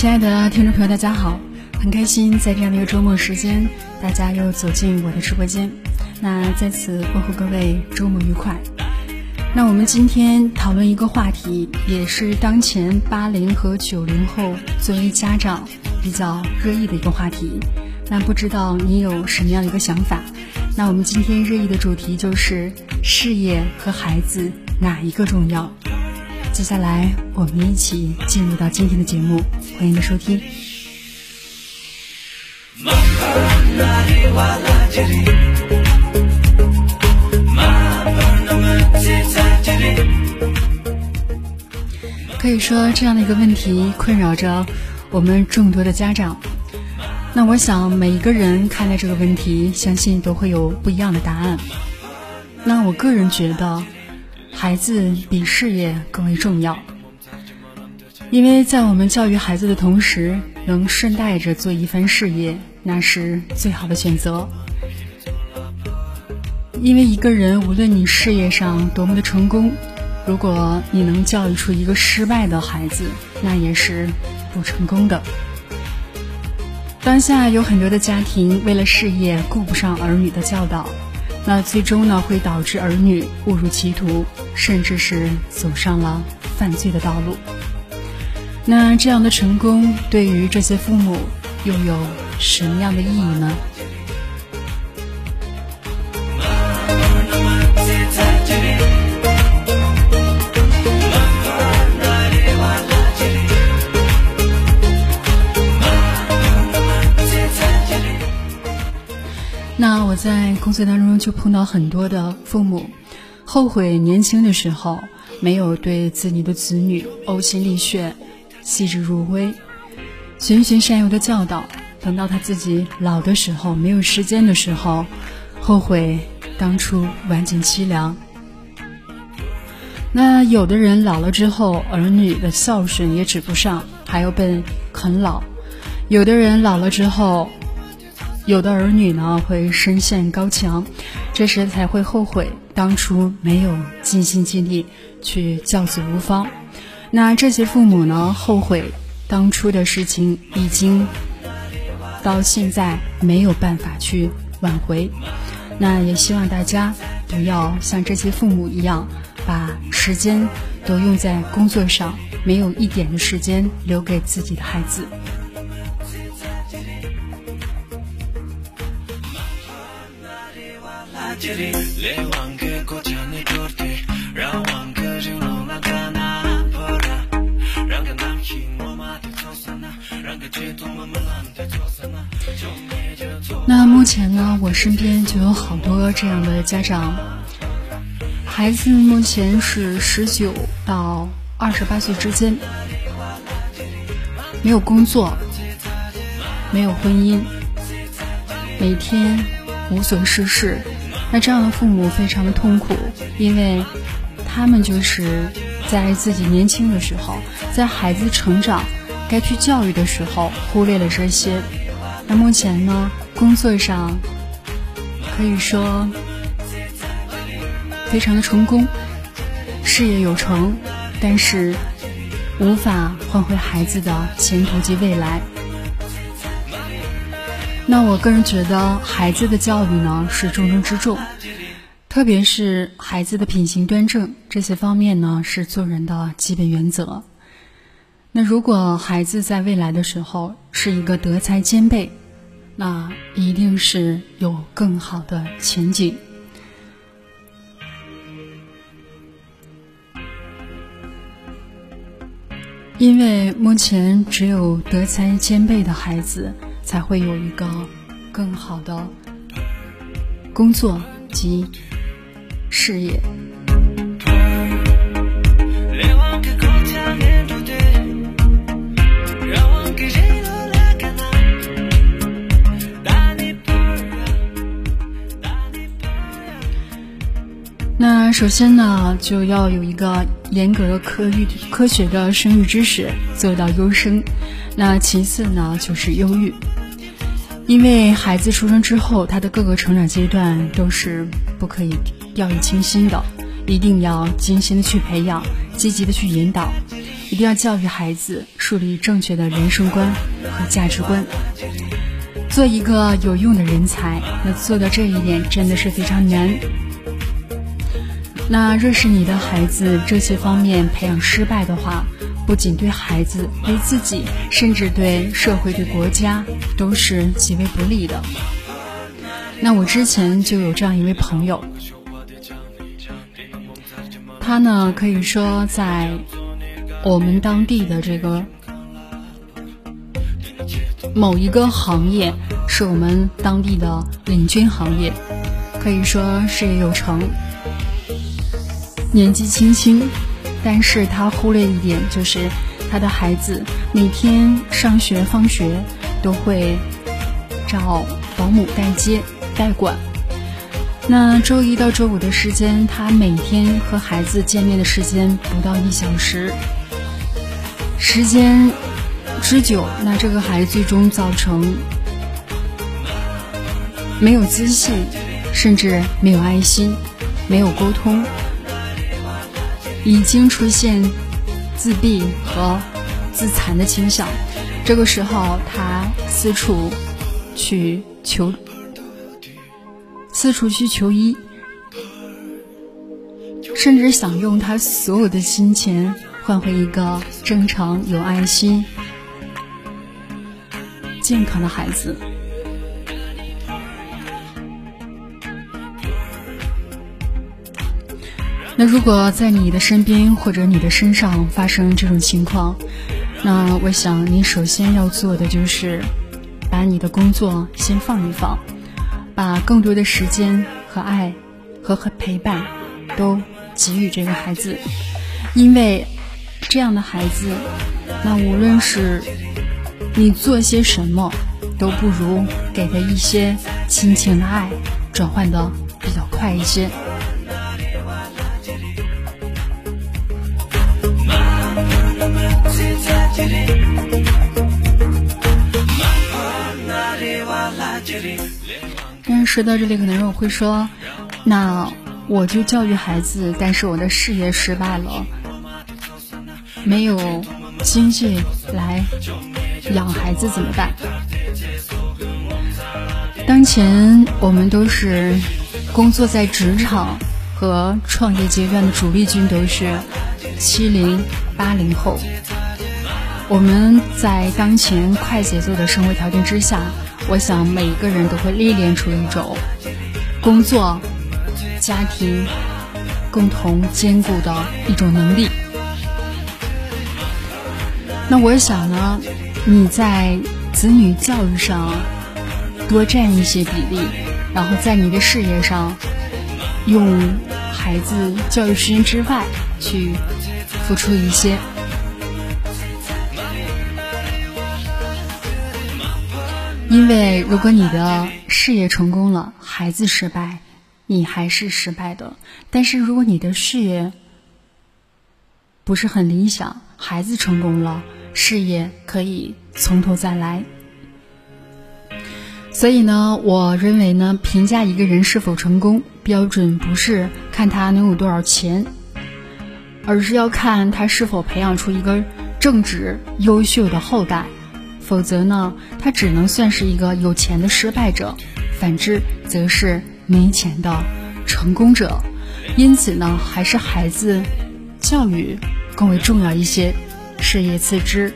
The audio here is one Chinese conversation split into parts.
亲爱的听众朋友，大家好，很开心在这样的一个周末时间，大家又走进我的直播间。那在此恭候各位周末愉快。那我们今天讨论一个话题，也是当前八零和九零后作为家长比较热议的一个话题。那不知道你有什么样的一个想法？那我们今天热议的主题就是事业和孩子哪一个重要？接下来我们一起进入到今天的节目，欢迎收听。可以说，这样的一个问题困扰着我们众多的家长。那我想，每一个人看待这个问题，相信都会有不一样的答案。那我个人觉得，孩子比事业更为重要，因为在我们教育孩子的同时，能顺带着做一番事业，那是最好的选择。因为一个人，无论你事业上多么的成功，如果你能教育出一个失败的孩子，那也是不成功的。当下有很多的家庭为了事业顾不上儿女的教导，那最终呢会导致儿女误入歧途，甚至是走上了犯罪的道路。那这样的成功对于这些父母又有什么样的意义呢？在工作当中就碰到很多的父母，后悔年轻的时候没有对自己的子女呕心沥血、细致入微、循循善诱的教导。等到他自己老的时候，没有时间的时候，后悔当初晚景凄凉。那有的人老了之后，儿女的孝顺也指不上，还要被啃老；有的人老了之后，有的儿女呢会深陷高墙，这时才会后悔当初没有尽心尽力去教子无方。那这些父母呢后悔当初的事情，已经到现在没有办法去挽回。那也希望大家不要像这些父母一样，把时间都用在工作上，没有一点的时间留给自己的孩子。那目前呢，我身边就有好多这样的家长，孩子目前是十九到二十八岁之间，没有工作，没有婚姻，每天无所事事。那这样的父母非常的痛苦，因为他们就是在自己年轻的时候，在孩子成长该去教育的时候，忽略了这些。那目前呢，工作上可以说非常的成功，事业有成，但是无法换回孩子的前途及未来。那我个人觉得，孩子的教育呢是重中之重，特别是孩子的品行端正这些方面呢是做人的基本原则。那如果孩子在未来的时候是一个德才兼备，那一定是有更好的前景。因为目前只有德才兼备的孩子。才会有一个更好的工作及事业。那首先呢，就要有一个严格的科育科学的生育知识，做到优生。那其次呢，就是优育。因为孩子出生之后，他的各个成长阶段都是不可以掉以轻心的，一定要精心的去培养，积极的去引导，一定要教育孩子树立正确的人生观和价值观，做一个有用的人才。那做到这一点真的是非常难。那若是你的孩子这些方面培养失败的话，不仅对孩子、对自己，甚至对社会、对国家都是极为不利的。那我之前就有这样一位朋友，他呢可以说在我们当地的这个某一个行业，是我们当地的领军行业，可以说事业有成。年纪轻轻，但是他忽略一点，就是他的孩子每天上学放学都会找保姆代接代管。那周一到周五的时间，他每天和孩子见面的时间不到一小时，时间之久，那这个孩子最终造成没有自信，甚至没有爱心，没有沟通。已经出现自闭和自残的倾向，这个时候他四处去求，四处去求医，甚至想用他所有的金钱换回一个正常、有爱心、健康的孩子。那如果在你的身边或者你的身上发生这种情况，那我想你首先要做的就是把你的工作先放一放，把更多的时间和爱和和陪伴都给予这个孩子，因为这样的孩子，那无论是你做些什么，都不如给他一些亲情的爱转换的比较快一些。但是说到这里，可能我会说，那我就教育孩子，但是我的事业失败了，没有经济来养孩子怎么办？当前我们都是工作在职场和创业阶段的主力军，都是七零八零后。我们在当前快节奏的生活条件之下，我想每一个人都会历练出一种工作、家庭共同兼顾的一种能力。那我想呢，你在子女教育上多占一些比例，然后在你的事业上用孩子教育时间之外去付出一些。因为如果你的事业成功了，孩子失败，你还是失败的。但是如果你的事业不是很理想，孩子成功了，事业可以从头再来。所以呢，我认为呢，评价一个人是否成功，标准不是看他能有多少钱，而是要看他是否培养出一个正直、优秀的后代。否则呢，他只能算是一个有钱的失败者；反之，则是没钱的成功者。因此呢，还是孩子教育更为重要一些，事业次之。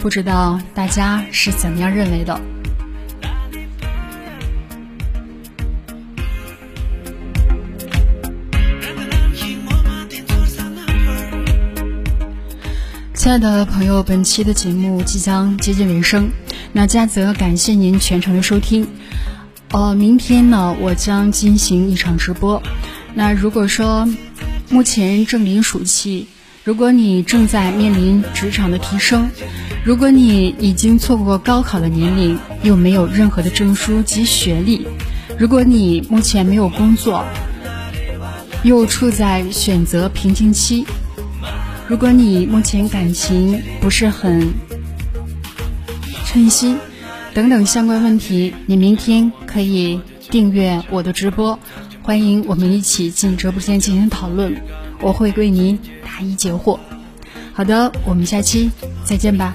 不知道大家是怎么样认为的？亲爱的朋友，本期的节目即将接近尾声，那嘉泽感谢您全程的收听。呃，明天呢，我将进行一场直播。那如果说目前正临暑期，如果你正在面临职场的提升，如果你已经错过高考的年龄，又没有任何的证书及学历，如果你目前没有工作，又处在选择瓶颈期。如果你目前感情不是很称心，等等相关问题，你明天可以订阅我的直播，欢迎我们一起进直播间进行讨论。我会为您答疑解惑。好的，我们下期再见吧。